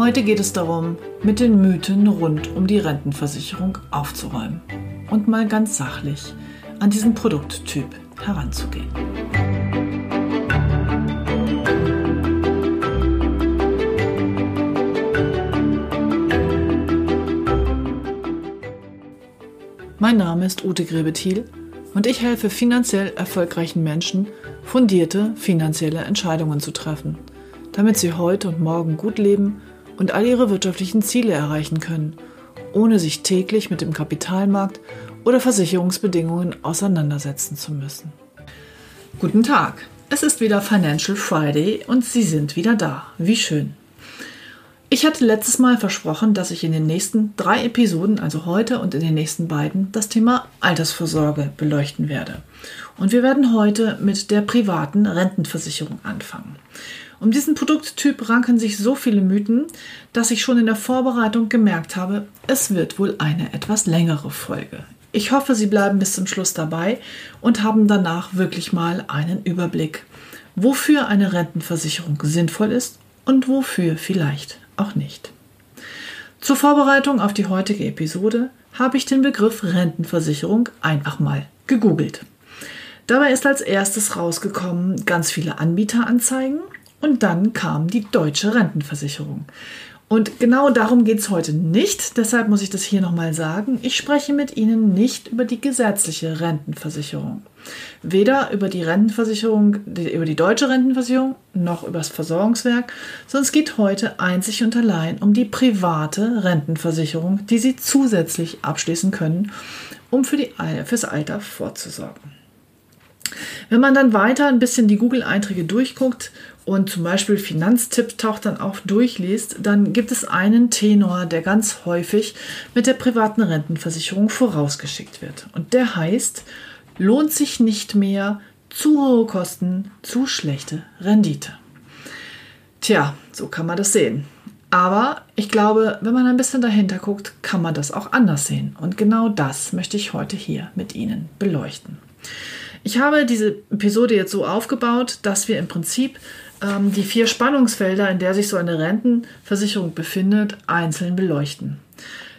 Heute geht es darum, mit den Mythen rund um die Rentenversicherung aufzuräumen und mal ganz sachlich an diesen Produkttyp heranzugehen. Mein Name ist Ute Grebethiel und ich helfe finanziell erfolgreichen Menschen, fundierte finanzielle Entscheidungen zu treffen, damit sie heute und morgen gut leben und all ihre wirtschaftlichen Ziele erreichen können, ohne sich täglich mit dem Kapitalmarkt oder Versicherungsbedingungen auseinandersetzen zu müssen. Guten Tag, es ist wieder Financial Friday und Sie sind wieder da. Wie schön. Ich hatte letztes Mal versprochen, dass ich in den nächsten drei Episoden, also heute und in den nächsten beiden, das Thema Altersvorsorge beleuchten werde. Und wir werden heute mit der privaten Rentenversicherung anfangen. Um diesen Produkttyp ranken sich so viele Mythen, dass ich schon in der Vorbereitung gemerkt habe, es wird wohl eine etwas längere Folge. Ich hoffe, Sie bleiben bis zum Schluss dabei und haben danach wirklich mal einen Überblick, wofür eine Rentenversicherung sinnvoll ist und wofür vielleicht auch nicht. Zur Vorbereitung auf die heutige Episode habe ich den Begriff Rentenversicherung einfach mal gegoogelt. Dabei ist als erstes rausgekommen ganz viele Anbieteranzeigen und dann kam die deutsche Rentenversicherung. Und genau darum geht es heute nicht, deshalb muss ich das hier nochmal sagen. Ich spreche mit Ihnen nicht über die gesetzliche Rentenversicherung. Weder über die Rentenversicherung, über die deutsche Rentenversicherung, noch über das Versorgungswerk, sondern es geht heute einzig und allein um die private Rentenversicherung, die Sie zusätzlich abschließen können, um für fürs Alter vorzusorgen. Wenn man dann weiter ein bisschen die Google-Einträge durchguckt und zum Beispiel Finanztipp taucht dann auch durchliest, dann gibt es einen Tenor, der ganz häufig mit der privaten Rentenversicherung vorausgeschickt wird. Und der heißt, lohnt sich nicht mehr, zu hohe Kosten, zu schlechte Rendite. Tja, so kann man das sehen. Aber ich glaube, wenn man ein bisschen dahinter guckt, kann man das auch anders sehen. Und genau das möchte ich heute hier mit Ihnen beleuchten. Ich habe diese Episode jetzt so aufgebaut, dass wir im Prinzip ähm, die vier Spannungsfelder, in der sich so eine Rentenversicherung befindet, einzeln beleuchten.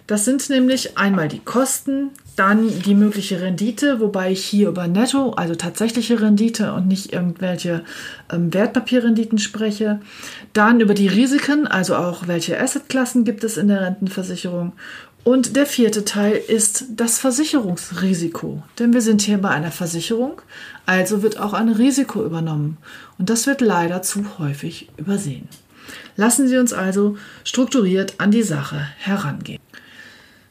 Das sind nämlich einmal die Kosten, dann die mögliche Rendite, wobei ich hier über Netto, also tatsächliche Rendite und nicht irgendwelche ähm, Wertpapierrenditen spreche. Dann über die Risiken, also auch welche Assetklassen gibt es in der Rentenversicherung. Und der vierte Teil ist das Versicherungsrisiko. Denn wir sind hier bei einer Versicherung, also wird auch ein Risiko übernommen. Und das wird leider zu häufig übersehen. Lassen Sie uns also strukturiert an die Sache herangehen.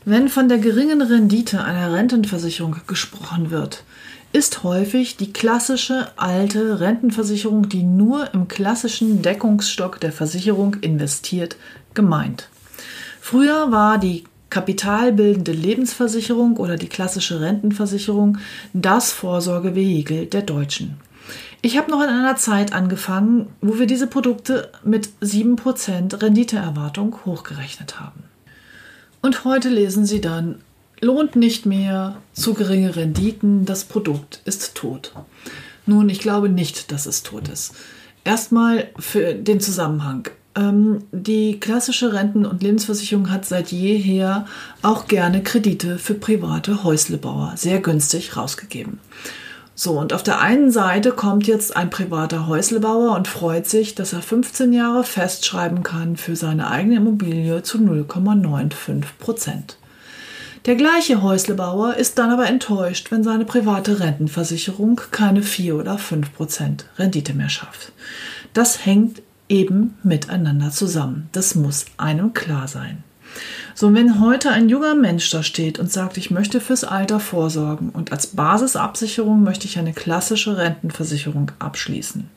Wenn von der geringen Rendite einer Rentenversicherung gesprochen wird, ist häufig die klassische alte Rentenversicherung, die nur im klassischen Deckungsstock der Versicherung investiert, gemeint. Früher war die kapitalbildende Lebensversicherung oder die klassische Rentenversicherung das Vorsorgevehikel der Deutschen. Ich habe noch in einer Zeit angefangen, wo wir diese Produkte mit 7% Renditeerwartung hochgerechnet haben. Und heute lesen Sie dann, lohnt nicht mehr, zu geringe Renditen, das Produkt ist tot. Nun, ich glaube nicht, dass es tot ist. Erstmal für den Zusammenhang. Ähm, die klassische Renten- und Lebensversicherung hat seit jeher auch gerne Kredite für private Häuslebauer sehr günstig rausgegeben. So, und auf der einen Seite kommt jetzt ein privater Häuslebauer und freut sich, dass er 15 Jahre festschreiben kann für seine eigene Immobilie zu 0,95 Prozent. Der gleiche Häuslebauer ist dann aber enttäuscht, wenn seine private Rentenversicherung keine 4 oder 5 Prozent Rendite mehr schafft. Das hängt eben miteinander zusammen. Das muss einem klar sein. So, wenn heute ein junger Mensch da steht und sagt, ich möchte fürs Alter vorsorgen und als Basisabsicherung möchte ich eine klassische Rentenversicherung abschließen,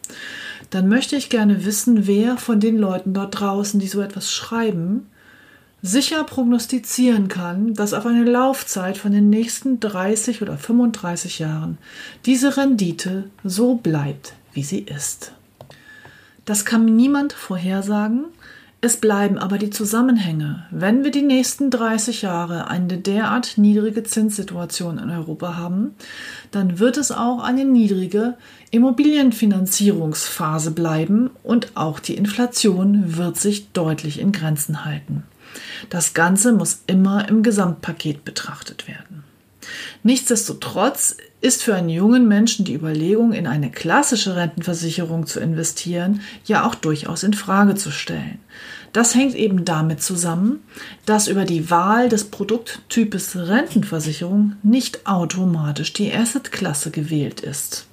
dann möchte ich gerne wissen, wer von den Leuten dort draußen, die so etwas schreiben, sicher prognostizieren kann, dass auf eine Laufzeit von den nächsten 30 oder 35 Jahren diese Rendite so bleibt, wie sie ist. Das kann niemand vorhersagen, es bleiben aber die Zusammenhänge. Wenn wir die nächsten 30 Jahre eine derart niedrige Zinssituation in Europa haben, dann wird es auch eine niedrige Immobilienfinanzierungsphase bleiben und auch die Inflation wird sich deutlich in Grenzen halten. Das Ganze muss immer im Gesamtpaket betrachtet werden. Nichtsdestotrotz ist für einen jungen Menschen die Überlegung, in eine klassische Rentenversicherung zu investieren, ja auch durchaus in Frage zu stellen. Das hängt eben damit zusammen, dass über die Wahl des Produkttypes Rentenversicherung nicht automatisch die Assetklasse gewählt ist.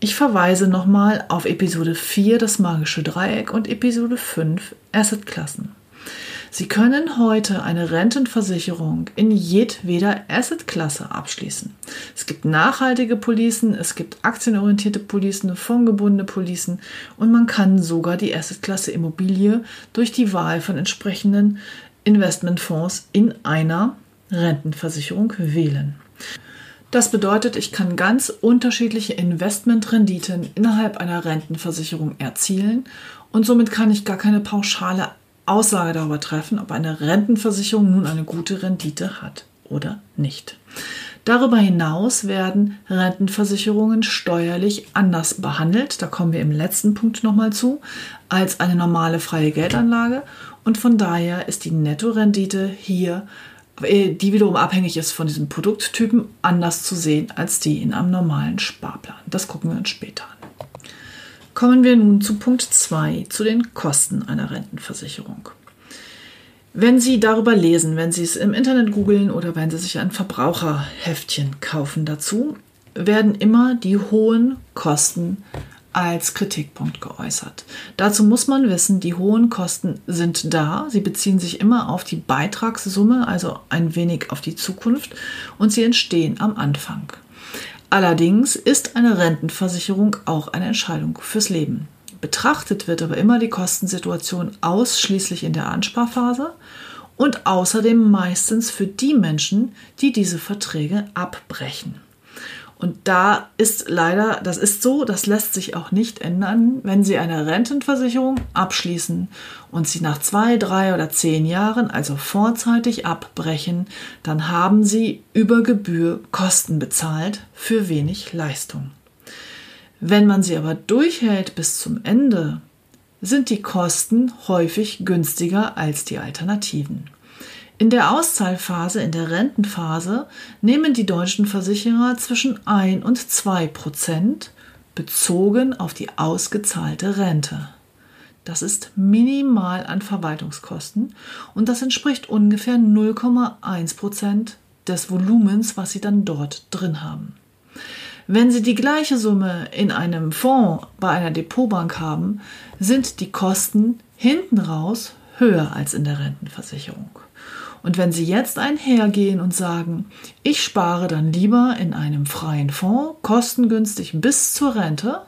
Ich verweise nochmal auf Episode 4 das magische Dreieck und Episode 5 Assetklassen. Sie können heute eine Rentenversicherung in jedweder Assetklasse abschließen. Es gibt nachhaltige Policen, es gibt aktienorientierte Policen, fondgebundene Policen und man kann sogar die Assetklasse Immobilie durch die Wahl von entsprechenden Investmentfonds in einer Rentenversicherung wählen. Das bedeutet, ich kann ganz unterschiedliche Investmentrenditen innerhalb einer Rentenversicherung erzielen und somit kann ich gar keine pauschale Aussage darüber treffen, ob eine Rentenversicherung nun eine gute Rendite hat oder nicht. Darüber hinaus werden Rentenversicherungen steuerlich anders behandelt, da kommen wir im letzten Punkt nochmal zu, als eine normale freie Geldanlage und von daher ist die Nettorendite hier, äh, die wiederum abhängig ist von diesem Produkttypen, anders zu sehen als die in einem normalen Sparplan. Das gucken wir uns später an. Kommen wir nun zu Punkt 2, zu den Kosten einer Rentenversicherung. Wenn Sie darüber lesen, wenn Sie es im Internet googeln oder wenn Sie sich ein Verbraucherheftchen kaufen dazu, werden immer die hohen Kosten als Kritikpunkt geäußert. Dazu muss man wissen, die hohen Kosten sind da. Sie beziehen sich immer auf die Beitragssumme, also ein wenig auf die Zukunft, und sie entstehen am Anfang. Allerdings ist eine Rentenversicherung auch eine Entscheidung fürs Leben. Betrachtet wird aber immer die Kostensituation ausschließlich in der Ansparphase und außerdem meistens für die Menschen, die diese Verträge abbrechen. Und da ist leider, das ist so, das lässt sich auch nicht ändern, wenn Sie eine Rentenversicherung abschließen und Sie nach zwei, drei oder zehn Jahren, also vorzeitig abbrechen, dann haben Sie über Gebühr Kosten bezahlt für wenig Leistung. Wenn man sie aber durchhält bis zum Ende, sind die Kosten häufig günstiger als die Alternativen. In der Auszahlphase, in der Rentenphase, nehmen die deutschen Versicherer zwischen 1 und 2 Prozent bezogen auf die ausgezahlte Rente. Das ist minimal an Verwaltungskosten und das entspricht ungefähr 0,1 Prozent des Volumens, was Sie dann dort drin haben. Wenn Sie die gleiche Summe in einem Fonds bei einer Depotbank haben, sind die Kosten hinten raus höher als in der Rentenversicherung. Und wenn Sie jetzt einhergehen und sagen, ich spare dann lieber in einem freien Fonds, kostengünstig bis zur Rente,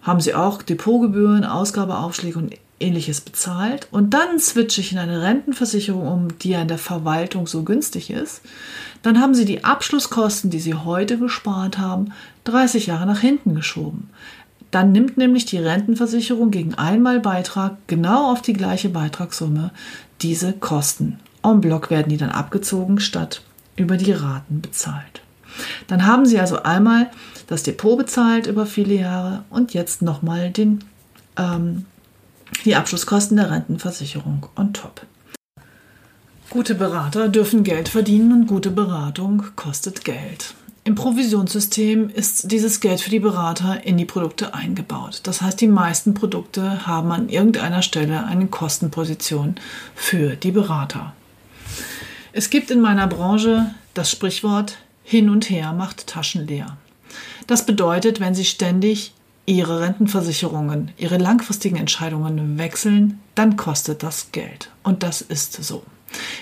haben Sie auch Depotgebühren, Ausgabeaufschläge und ähnliches bezahlt. Und dann switche ich in eine Rentenversicherung um, die ja in der Verwaltung so günstig ist, dann haben Sie die Abschlusskosten, die Sie heute gespart haben, 30 Jahre nach hinten geschoben. Dann nimmt nämlich die Rentenversicherung gegen einmal Beitrag genau auf die gleiche Beitragssumme diese Kosten En bloc werden die dann abgezogen, statt über die Raten bezahlt. Dann haben Sie also einmal das Depot bezahlt über viele Jahre und jetzt nochmal ähm, die Abschlusskosten der Rentenversicherung on top. Gute Berater dürfen Geld verdienen und gute Beratung kostet Geld. Im Provisionssystem ist dieses Geld für die Berater in die Produkte eingebaut. Das heißt, die meisten Produkte haben an irgendeiner Stelle eine Kostenposition für die Berater. Es gibt in meiner Branche das Sprichwort hin und her macht Taschen leer. Das bedeutet, wenn Sie ständig Ihre Rentenversicherungen, Ihre langfristigen Entscheidungen wechseln, dann kostet das Geld. Und das ist so.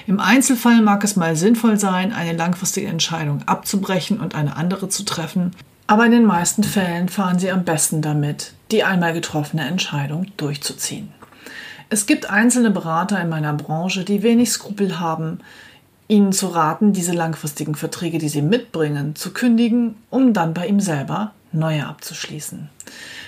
Im Einzelfall mag es mal sinnvoll sein, eine langfristige Entscheidung abzubrechen und eine andere zu treffen, aber in den meisten Fällen fahren Sie am besten damit, die einmal getroffene Entscheidung durchzuziehen. Es gibt einzelne Berater in meiner Branche, die wenig Skrupel haben, Ihnen zu raten, diese langfristigen Verträge, die Sie mitbringen, zu kündigen, um dann bei ihm selber neue abzuschließen.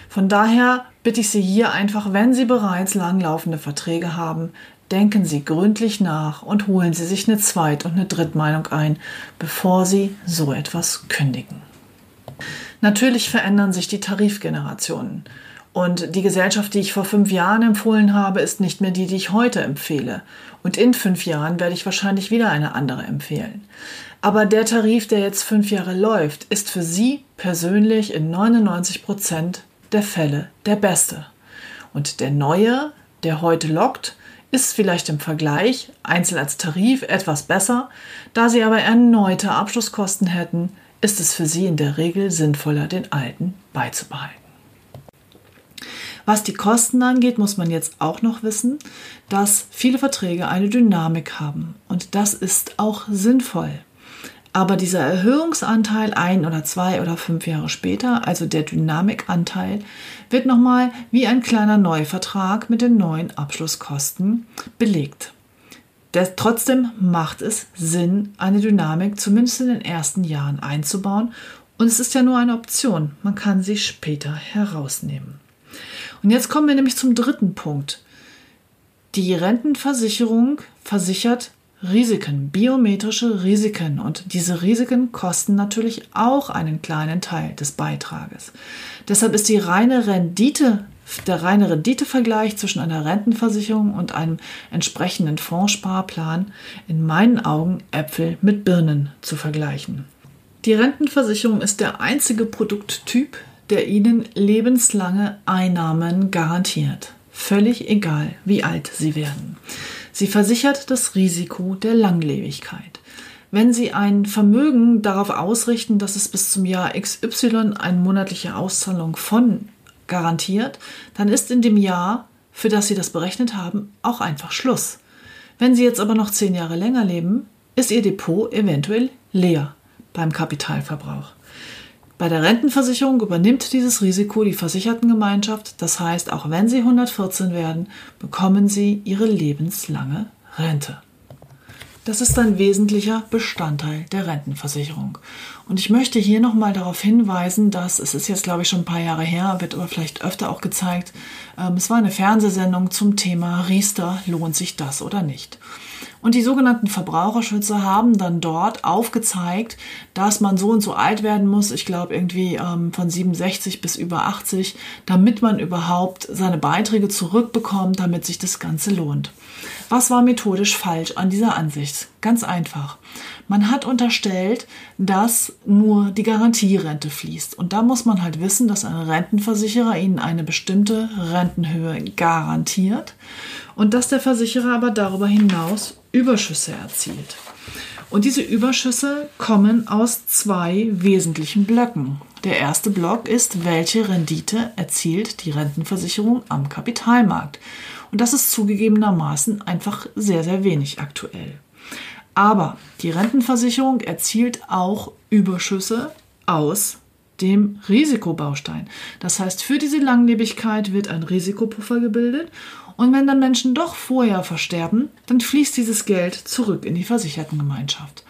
Von daher bitte ich Sie hier einfach, wenn Sie bereits langlaufende Verträge haben, denken Sie gründlich nach und holen Sie sich eine Zweit- und eine Drittmeinung ein, bevor Sie so etwas kündigen. Natürlich verändern sich die Tarifgenerationen. Und die Gesellschaft, die ich vor fünf Jahren empfohlen habe, ist nicht mehr die, die ich heute empfehle. Und in fünf Jahren werde ich wahrscheinlich wieder eine andere empfehlen. Aber der Tarif, der jetzt fünf Jahre läuft, ist für Sie persönlich in 99 Prozent der Fälle der beste. Und der neue, der heute lockt, ist vielleicht im Vergleich einzeln als Tarif etwas besser. Da Sie aber erneute Abschlusskosten hätten, ist es für Sie in der Regel sinnvoller, den alten beizubehalten. Was die Kosten angeht, muss man jetzt auch noch wissen, dass viele Verträge eine Dynamik haben. Und das ist auch sinnvoll. Aber dieser Erhöhungsanteil ein oder zwei oder fünf Jahre später, also der Dynamikanteil, wird nochmal wie ein kleiner Neuvertrag mit den neuen Abschlusskosten belegt. Der, trotzdem macht es Sinn, eine Dynamik zumindest in den ersten Jahren einzubauen. Und es ist ja nur eine Option. Man kann sie später herausnehmen. Und jetzt kommen wir nämlich zum dritten Punkt. Die Rentenversicherung versichert Risiken, biometrische Risiken. Und diese Risiken kosten natürlich auch einen kleinen Teil des Beitrages. Deshalb ist die reine Rendite, der reine Renditevergleich zwischen einer Rentenversicherung und einem entsprechenden Fondssparplan in meinen Augen Äpfel mit Birnen zu vergleichen. Die Rentenversicherung ist der einzige Produkttyp, der ihnen lebenslange Einnahmen garantiert. Völlig egal, wie alt sie werden. Sie versichert das Risiko der Langlebigkeit. Wenn Sie ein Vermögen darauf ausrichten, dass es bis zum Jahr XY eine monatliche Auszahlung von garantiert, dann ist in dem Jahr, für das Sie das berechnet haben, auch einfach Schluss. Wenn Sie jetzt aber noch zehn Jahre länger leben, ist Ihr Depot eventuell leer beim Kapitalverbrauch. Bei der Rentenversicherung übernimmt dieses Risiko die Versichertengemeinschaft. Das heißt, auch wenn Sie 114 werden, bekommen Sie Ihre lebenslange Rente. Das ist ein wesentlicher Bestandteil der Rentenversicherung. Und ich möchte hier nochmal darauf hinweisen, dass es ist jetzt, glaube ich, schon ein paar Jahre her, wird aber vielleicht öfter auch gezeigt, ähm, es war eine Fernsehsendung zum Thema Riester, lohnt sich das oder nicht? Und die sogenannten Verbraucherschützer haben dann dort aufgezeigt, dass man so und so alt werden muss, ich glaube irgendwie ähm, von 67 bis über 80, damit man überhaupt seine Beiträge zurückbekommt, damit sich das Ganze lohnt. Was war methodisch falsch an dieser Ansicht? Ganz einfach. Man hat unterstellt, dass nur die Garantierente fließt. Und da muss man halt wissen, dass ein Rentenversicherer Ihnen eine bestimmte Rentenhöhe garantiert und dass der Versicherer aber darüber hinaus Überschüsse erzielt. Und diese Überschüsse kommen aus zwei wesentlichen Blöcken. Der erste Block ist, welche Rendite erzielt die Rentenversicherung am Kapitalmarkt. Und das ist zugegebenermaßen einfach sehr, sehr wenig aktuell. Aber die Rentenversicherung erzielt auch Überschüsse aus dem Risikobaustein. Das heißt, für diese Langlebigkeit wird ein Risikopuffer gebildet und wenn dann Menschen doch vorher versterben, dann fließt dieses Geld zurück in die Versichertengemeinschaft.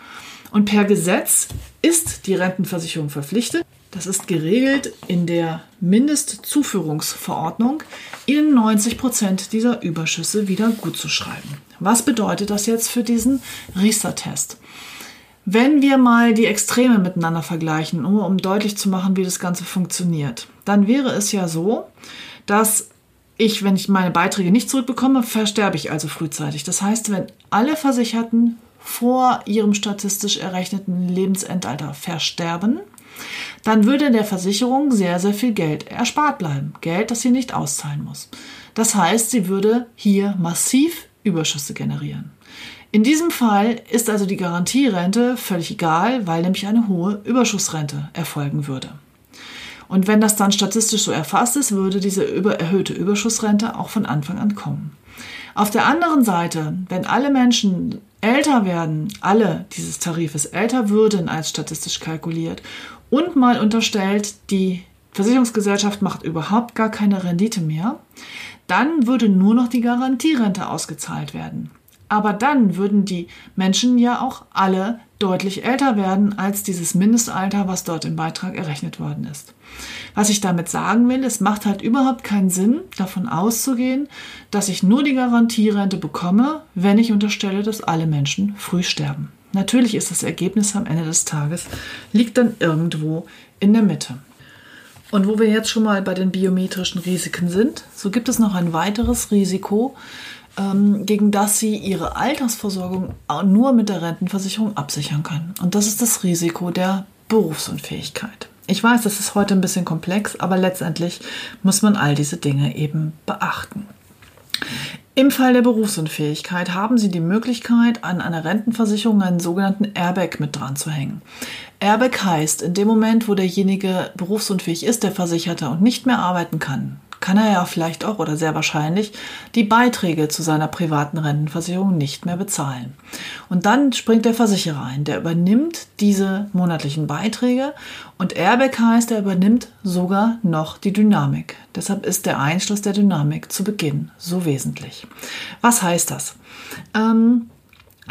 Und per Gesetz ist die Rentenversicherung verpflichtet, das ist geregelt in der Mindestzuführungsverordnung, Ihnen 90 Prozent dieser Überschüsse wieder gutzuschreiben. Was bedeutet das jetzt für diesen Riester-Test? Wenn wir mal die Extreme miteinander vergleichen, nur um deutlich zu machen, wie das Ganze funktioniert, dann wäre es ja so, dass ich, wenn ich meine Beiträge nicht zurückbekomme, versterbe ich also frühzeitig. Das heißt, wenn alle Versicherten vor ihrem statistisch errechneten Lebensendalter versterben, dann würde der Versicherung sehr, sehr viel Geld erspart bleiben. Geld, das sie nicht auszahlen muss. Das heißt, sie würde hier massiv Überschüsse generieren. In diesem Fall ist also die Garantierente völlig egal, weil nämlich eine hohe Überschussrente erfolgen würde. Und wenn das dann statistisch so erfasst ist, würde diese über erhöhte Überschussrente auch von Anfang an kommen. Auf der anderen Seite, wenn alle Menschen älter werden, alle dieses Tarifes älter würden als statistisch kalkuliert und mal unterstellt, die Versicherungsgesellschaft macht überhaupt gar keine Rendite mehr, dann würde nur noch die Garantierente ausgezahlt werden. Aber dann würden die Menschen ja auch alle deutlich älter werden als dieses Mindestalter, was dort im Beitrag errechnet worden ist. Was ich damit sagen will, es macht halt überhaupt keinen Sinn, davon auszugehen, dass ich nur die Garantierente bekomme, wenn ich unterstelle, dass alle Menschen früh sterben. Natürlich ist das Ergebnis am Ende des Tages, liegt dann irgendwo in der Mitte. Und wo wir jetzt schon mal bei den biometrischen Risiken sind, so gibt es noch ein weiteres Risiko, gegen das sie ihre Altersversorgung nur mit der Rentenversicherung absichern können. Und das ist das Risiko der Berufsunfähigkeit. Ich weiß, das ist heute ein bisschen komplex, aber letztendlich muss man all diese Dinge eben beachten. Im Fall der Berufsunfähigkeit haben Sie die Möglichkeit, an einer Rentenversicherung einen sogenannten Airbag mit dran zu hängen. Airbag heißt, in dem Moment, wo derjenige berufsunfähig ist, der Versicherte, und nicht mehr arbeiten kann, kann er ja vielleicht auch oder sehr wahrscheinlich die Beiträge zu seiner privaten Rentenversicherung nicht mehr bezahlen. Und dann springt der Versicherer ein, der übernimmt diese monatlichen Beiträge und Airbag heißt, er übernimmt sogar noch die Dynamik. Deshalb ist der Einschluss der Dynamik zu Beginn so wesentlich. Was heißt das? Ähm,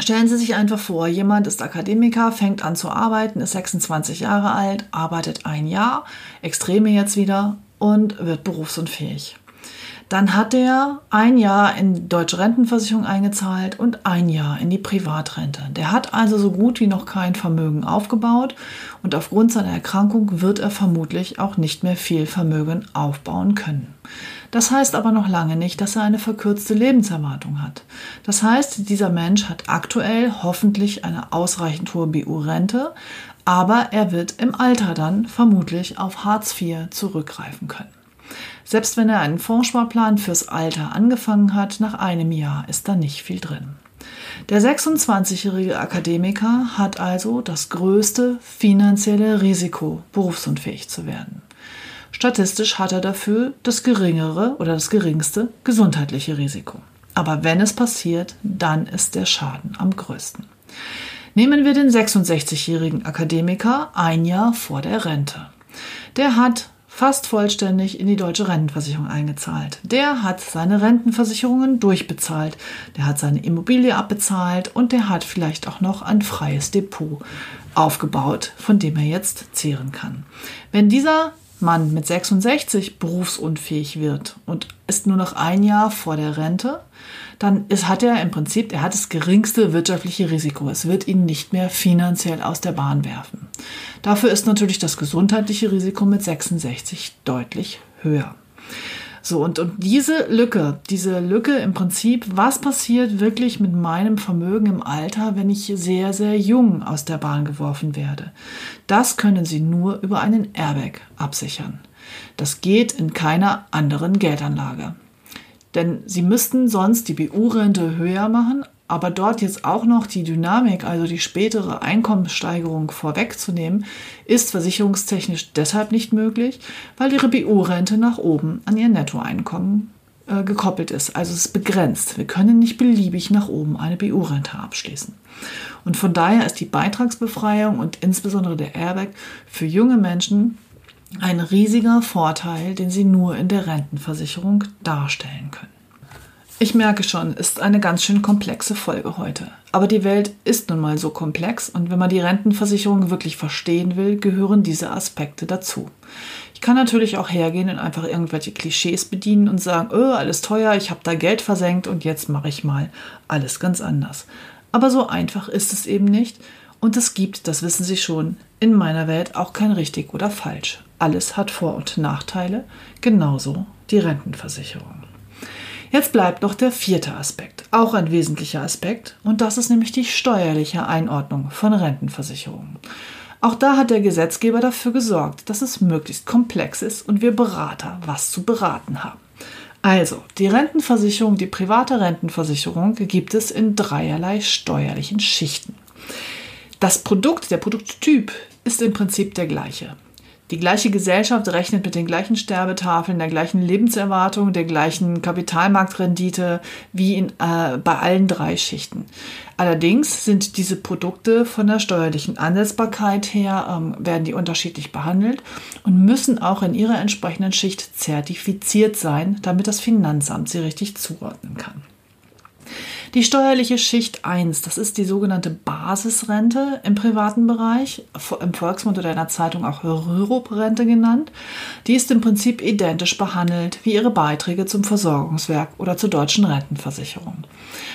Stellen Sie sich einfach vor, jemand ist Akademiker, fängt an zu arbeiten, ist 26 Jahre alt, arbeitet ein Jahr, Extreme jetzt wieder und wird berufsunfähig. Dann hat er ein Jahr in die deutsche Rentenversicherung eingezahlt und ein Jahr in die Privatrente. Der hat also so gut wie noch kein Vermögen aufgebaut und aufgrund seiner Erkrankung wird er vermutlich auch nicht mehr viel Vermögen aufbauen können. Das heißt aber noch lange nicht, dass er eine verkürzte Lebenserwartung hat. Das heißt, dieser Mensch hat aktuell hoffentlich eine ausreichend hohe BU-Rente, aber er wird im Alter dann vermutlich auf Hartz IV zurückgreifen können. Selbst wenn er einen Fondssparplan fürs Alter angefangen hat, nach einem Jahr ist da nicht viel drin. Der 26-jährige Akademiker hat also das größte finanzielle Risiko, berufsunfähig zu werden. Statistisch hat er dafür das geringere oder das geringste gesundheitliche Risiko. Aber wenn es passiert, dann ist der Schaden am größten. Nehmen wir den 66-jährigen Akademiker ein Jahr vor der Rente. Der hat fast vollständig in die deutsche Rentenversicherung eingezahlt. Der hat seine Rentenversicherungen durchbezahlt. Der hat seine Immobilie abbezahlt und der hat vielleicht auch noch ein freies Depot aufgebaut, von dem er jetzt zehren kann. Wenn dieser Mann mit 66 berufsunfähig wird und ist nur noch ein Jahr vor der Rente, dann ist, hat er im Prinzip, er hat das geringste wirtschaftliche Risiko. Es wird ihn nicht mehr finanziell aus der Bahn werfen. Dafür ist natürlich das gesundheitliche Risiko mit 66 deutlich höher. So, und, und diese Lücke, diese Lücke im Prinzip, was passiert wirklich mit meinem Vermögen im Alter, wenn ich sehr, sehr jung aus der Bahn geworfen werde? Das können Sie nur über einen Airbag absichern. Das geht in keiner anderen Geldanlage. Denn Sie müssten sonst die BU-Rente höher machen, aber dort jetzt auch noch die Dynamik, also die spätere Einkommenssteigerung vorwegzunehmen, ist versicherungstechnisch deshalb nicht möglich, weil ihre BU-Rente nach oben an ihr Nettoeinkommen äh, gekoppelt ist. Also es ist begrenzt. Wir können nicht beliebig nach oben eine BU-Rente abschließen. Und von daher ist die Beitragsbefreiung und insbesondere der Airbag für junge Menschen ein riesiger Vorteil, den sie nur in der Rentenversicherung darstellen können. Ich merke schon, ist eine ganz schön komplexe Folge heute. Aber die Welt ist nun mal so komplex und wenn man die Rentenversicherung wirklich verstehen will, gehören diese Aspekte dazu. Ich kann natürlich auch hergehen und einfach irgendwelche Klischees bedienen und sagen, oh, alles teuer, ich habe da Geld versenkt und jetzt mache ich mal alles ganz anders. Aber so einfach ist es eben nicht und es gibt, das wissen Sie schon, in meiner Welt auch kein richtig oder falsch. Alles hat Vor- und Nachteile, genauso die Rentenversicherung. Jetzt bleibt noch der vierte Aspekt, auch ein wesentlicher Aspekt, und das ist nämlich die steuerliche Einordnung von Rentenversicherungen. Auch da hat der Gesetzgeber dafür gesorgt, dass es möglichst komplex ist und wir Berater was zu beraten haben. Also, die Rentenversicherung, die private Rentenversicherung gibt es in dreierlei steuerlichen Schichten. Das Produkt, der Produkttyp ist im Prinzip der gleiche. Die gleiche Gesellschaft rechnet mit den gleichen Sterbetafeln, der gleichen Lebenserwartung, der gleichen Kapitalmarktrendite wie in, äh, bei allen drei Schichten. Allerdings sind diese Produkte von der steuerlichen Ansetzbarkeit her, ähm, werden die unterschiedlich behandelt und müssen auch in ihrer entsprechenden Schicht zertifiziert sein, damit das Finanzamt sie richtig zuordnen kann. Die steuerliche Schicht 1, das ist die sogenannte Basisrente im privaten Bereich, im Volksmund oder in der Zeitung auch Rürup-Rente genannt. Die ist im Prinzip identisch behandelt wie ihre Beiträge zum Versorgungswerk oder zur deutschen Rentenversicherung.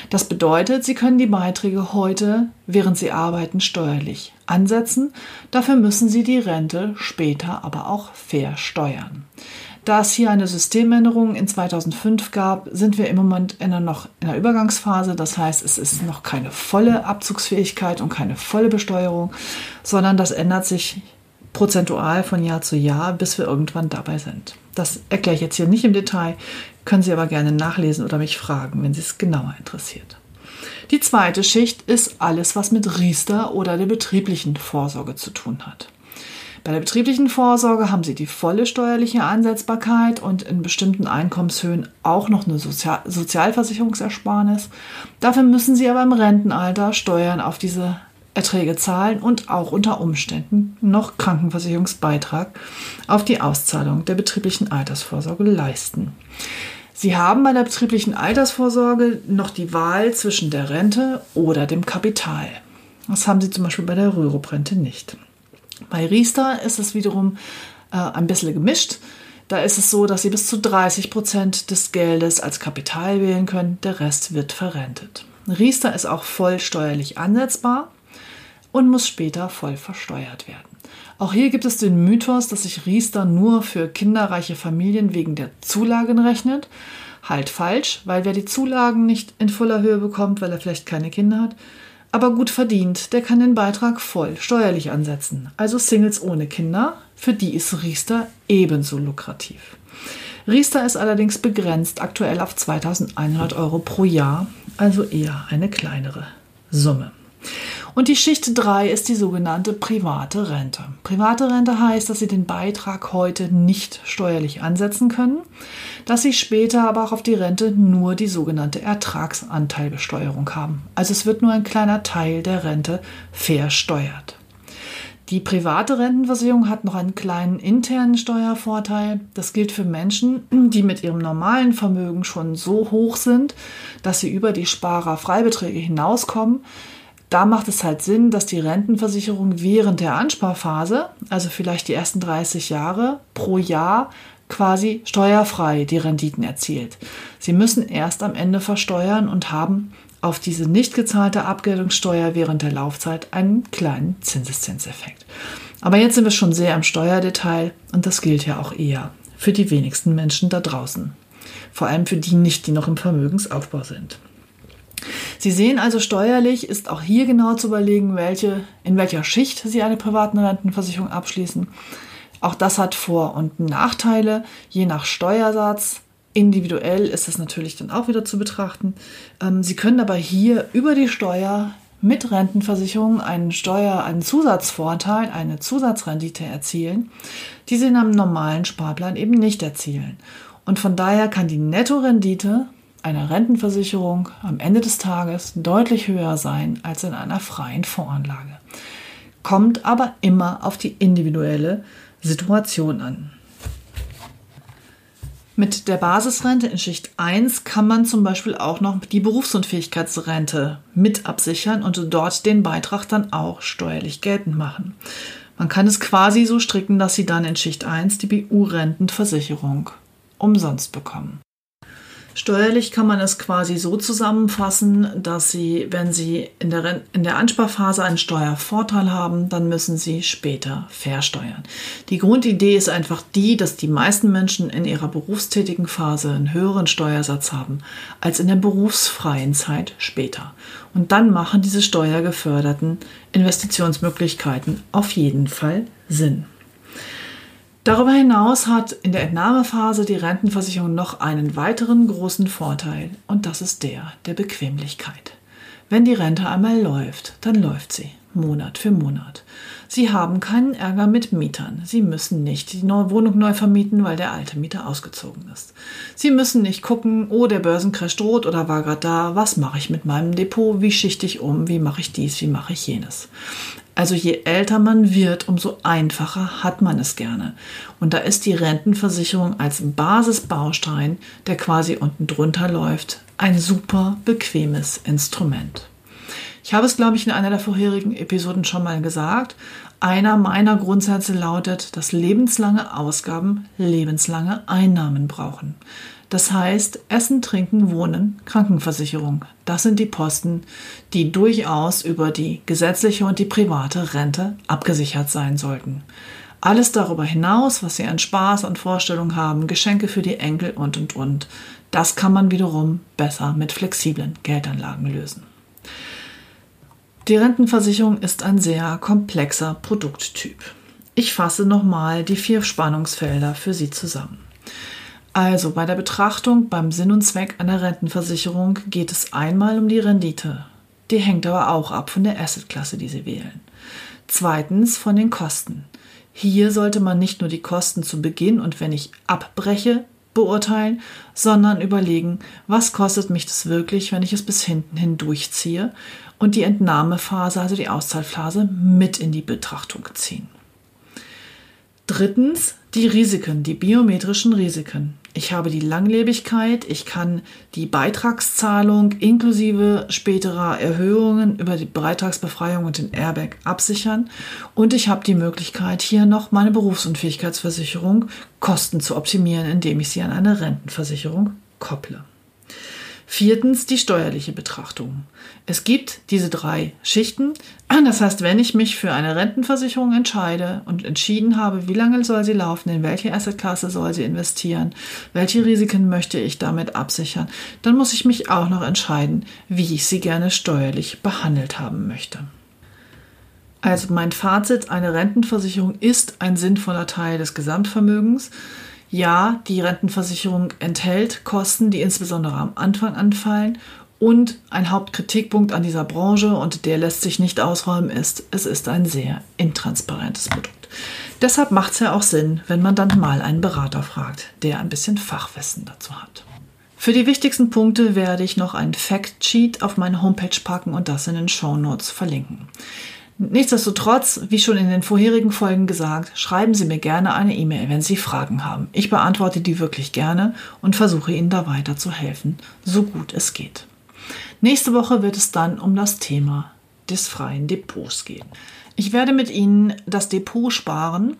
Das bedeutet, Sie können die Beiträge heute, während Sie arbeiten, steuerlich ansetzen. Dafür müssen Sie die Rente später aber auch versteuern. Da es hier eine Systemänderung in 2005 gab, sind wir im Moment in einer, noch in einer Übergangsphase. Das heißt, es ist noch keine volle Abzugsfähigkeit und keine volle Besteuerung, sondern das ändert sich prozentual von Jahr zu Jahr, bis wir irgendwann dabei sind. Das erkläre ich jetzt hier nicht im Detail, können Sie aber gerne nachlesen oder mich fragen, wenn Sie es genauer interessiert. Die zweite Schicht ist alles, was mit Riester oder der betrieblichen Vorsorge zu tun hat. Bei der betrieblichen Vorsorge haben Sie die volle steuerliche Einsetzbarkeit und in bestimmten Einkommenshöhen auch noch eine Sozial Sozialversicherungsersparnis. Dafür müssen Sie aber im Rentenalter Steuern auf diese Erträge zahlen und auch unter Umständen noch Krankenversicherungsbeitrag auf die Auszahlung der betrieblichen Altersvorsorge leisten. Sie haben bei der betrieblichen Altersvorsorge noch die Wahl zwischen der Rente oder dem Kapital. Das haben Sie zum Beispiel bei der Rürup-Rente nicht. Bei Riester ist es wiederum äh, ein bisschen gemischt. Da ist es so, dass Sie bis zu 30 Prozent des Geldes als Kapital wählen können, der Rest wird verrentet. Riester ist auch voll steuerlich ansetzbar und muss später voll versteuert werden. Auch hier gibt es den Mythos, dass sich Riester nur für kinderreiche Familien wegen der Zulagen rechnet. Halt falsch, weil wer die Zulagen nicht in voller Höhe bekommt, weil er vielleicht keine Kinder hat, aber gut verdient, der kann den Beitrag voll steuerlich ansetzen. Also Singles ohne Kinder, für die ist Riester ebenso lukrativ. Riester ist allerdings begrenzt aktuell auf 2100 Euro pro Jahr, also eher eine kleinere Summe. Und die Schicht 3 ist die sogenannte private Rente. Private Rente heißt, dass Sie den Beitrag heute nicht steuerlich ansetzen können, dass Sie später aber auch auf die Rente nur die sogenannte Ertragsanteilbesteuerung haben. Also es wird nur ein kleiner Teil der Rente versteuert. Die private Rentenversicherung hat noch einen kleinen internen Steuervorteil. Das gilt für Menschen, die mit ihrem normalen Vermögen schon so hoch sind, dass sie über die Sparerfreibeträge hinauskommen, da macht es halt Sinn, dass die Rentenversicherung während der Ansparphase, also vielleicht die ersten 30 Jahre pro Jahr, quasi steuerfrei die Renditen erzielt. Sie müssen erst am Ende versteuern und haben auf diese nicht gezahlte Abgeltungssteuer während der Laufzeit einen kleinen Zinseszinseffekt. Aber jetzt sind wir schon sehr im Steuerdetail und das gilt ja auch eher für die wenigsten Menschen da draußen. Vor allem für die nicht, die noch im Vermögensaufbau sind. Sie sehen also steuerlich ist auch hier genau zu überlegen, welche, in welcher Schicht Sie eine private Rentenversicherung abschließen. Auch das hat Vor- und Nachteile, je nach Steuersatz. Individuell ist das natürlich dann auch wieder zu betrachten. Ähm, Sie können aber hier über die Steuer mit Rentenversicherung einen Steuer, einen Zusatzvorteil, eine Zusatzrendite erzielen, die Sie in einem normalen Sparplan eben nicht erzielen. Und von daher kann die Nettorendite einer Rentenversicherung am Ende des Tages deutlich höher sein als in einer freien Voranlage. Kommt aber immer auf die individuelle Situation an. Mit der Basisrente in Schicht 1 kann man zum Beispiel auch noch die Berufsunfähigkeitsrente mit absichern und dort den Beitrag dann auch steuerlich geltend machen. Man kann es quasi so stricken, dass Sie dann in Schicht 1 die BU-Rentenversicherung umsonst bekommen. Steuerlich kann man es quasi so zusammenfassen, dass Sie, wenn Sie in der, in der Ansparphase einen Steuervorteil haben, dann müssen Sie später versteuern. Die Grundidee ist einfach die, dass die meisten Menschen in ihrer berufstätigen Phase einen höheren Steuersatz haben als in der berufsfreien Zeit später. Und dann machen diese steuergeförderten Investitionsmöglichkeiten auf jeden Fall Sinn. Darüber hinaus hat in der Entnahmephase die Rentenversicherung noch einen weiteren großen Vorteil und das ist der der Bequemlichkeit. Wenn die Rente einmal läuft, dann läuft sie. Monat für Monat. Sie haben keinen Ärger mit Mietern. Sie müssen nicht die neue Wohnung neu vermieten, weil der alte Mieter ausgezogen ist. Sie müssen nicht gucken, oh, der Börsencrash droht oder war gerade da, was mache ich mit meinem Depot, wie schichte ich um, wie mache ich dies, wie mache ich jenes. Also je älter man wird, umso einfacher hat man es gerne. Und da ist die Rentenversicherung als Basisbaustein, der quasi unten drunter läuft, ein super bequemes Instrument. Ich habe es, glaube ich, in einer der vorherigen Episoden schon mal gesagt. Einer meiner Grundsätze lautet, dass lebenslange Ausgaben lebenslange Einnahmen brauchen. Das heißt, Essen, Trinken, Wohnen, Krankenversicherung. Das sind die Posten, die durchaus über die gesetzliche und die private Rente abgesichert sein sollten. Alles darüber hinaus, was Sie an Spaß und Vorstellung haben, Geschenke für die Enkel und und und, das kann man wiederum besser mit flexiblen Geldanlagen lösen. Die Rentenversicherung ist ein sehr komplexer Produkttyp. Ich fasse nochmal die vier Spannungsfelder für Sie zusammen. Also bei der Betrachtung beim Sinn und Zweck einer Rentenversicherung geht es einmal um die Rendite. Die hängt aber auch ab von der Assetklasse, die Sie wählen. Zweitens von den Kosten. Hier sollte man nicht nur die Kosten zu Beginn und wenn ich abbreche, beurteilen, sondern überlegen, was kostet mich das wirklich, wenn ich es bis hinten hin durchziehe und die Entnahmephase, also die Auszahlphase, mit in die Betrachtung ziehen. Drittens die Risiken, die biometrischen Risiken. Ich habe die Langlebigkeit, ich kann die Beitragszahlung inklusive späterer Erhöhungen über die Beitragsbefreiung und den Airbag absichern und ich habe die Möglichkeit, hier noch meine Berufsunfähigkeitsversicherung Kosten zu optimieren, indem ich sie an eine Rentenversicherung kopple. Viertens die steuerliche Betrachtung. Es gibt diese drei Schichten. Das heißt, wenn ich mich für eine Rentenversicherung entscheide und entschieden habe, wie lange soll sie laufen, in welche Assetklasse soll sie investieren, welche Risiken möchte ich damit absichern, dann muss ich mich auch noch entscheiden, wie ich sie gerne steuerlich behandelt haben möchte. Also mein Fazit, eine Rentenversicherung ist ein sinnvoller Teil des Gesamtvermögens. Ja, die Rentenversicherung enthält Kosten, die insbesondere am Anfang anfallen. Und ein Hauptkritikpunkt an dieser Branche, und der lässt sich nicht ausräumen, ist, es ist ein sehr intransparentes Produkt. Deshalb macht es ja auch Sinn, wenn man dann mal einen Berater fragt, der ein bisschen Fachwissen dazu hat. Für die wichtigsten Punkte werde ich noch ein Factsheet auf meine Homepage packen und das in den Show Notes verlinken. Nichtsdestotrotz, wie schon in den vorherigen Folgen gesagt, schreiben Sie mir gerne eine E-Mail, wenn Sie Fragen haben. Ich beantworte die wirklich gerne und versuche Ihnen da weiter zu helfen, so gut es geht. Nächste Woche wird es dann um das Thema des freien Depots gehen. Ich werde mit Ihnen das Depot sparen,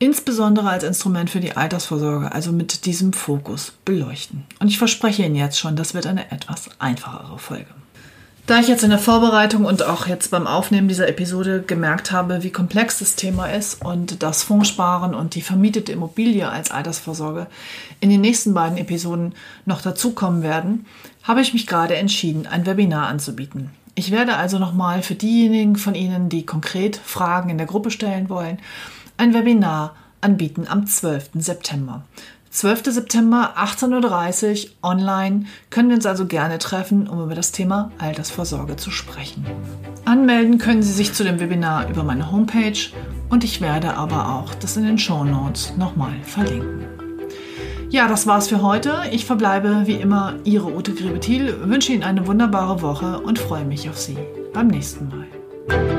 insbesondere als Instrument für die Altersvorsorge, also mit diesem Fokus beleuchten. Und ich verspreche Ihnen jetzt schon, das wird eine etwas einfachere Folge. Da ich jetzt in der Vorbereitung und auch jetzt beim Aufnehmen dieser Episode gemerkt habe, wie komplex das Thema ist und das Fondssparen und die vermietete Immobilie als Altersvorsorge in den nächsten beiden Episoden noch dazukommen werden, habe ich mich gerade entschieden, ein Webinar anzubieten. Ich werde also nochmal für diejenigen von Ihnen, die konkret Fragen in der Gruppe stellen wollen, ein Webinar anbieten am 12. September. 12. September 18.30 Uhr online können wir uns also gerne treffen, um über das Thema Altersvorsorge zu sprechen. Anmelden können Sie sich zu dem Webinar über meine Homepage und ich werde aber auch das in den Show Notes nochmal verlinken. Ja, das war's für heute. Ich verbleibe wie immer Ihre Ute Grebethiel, wünsche Ihnen eine wunderbare Woche und freue mich auf Sie beim nächsten Mal.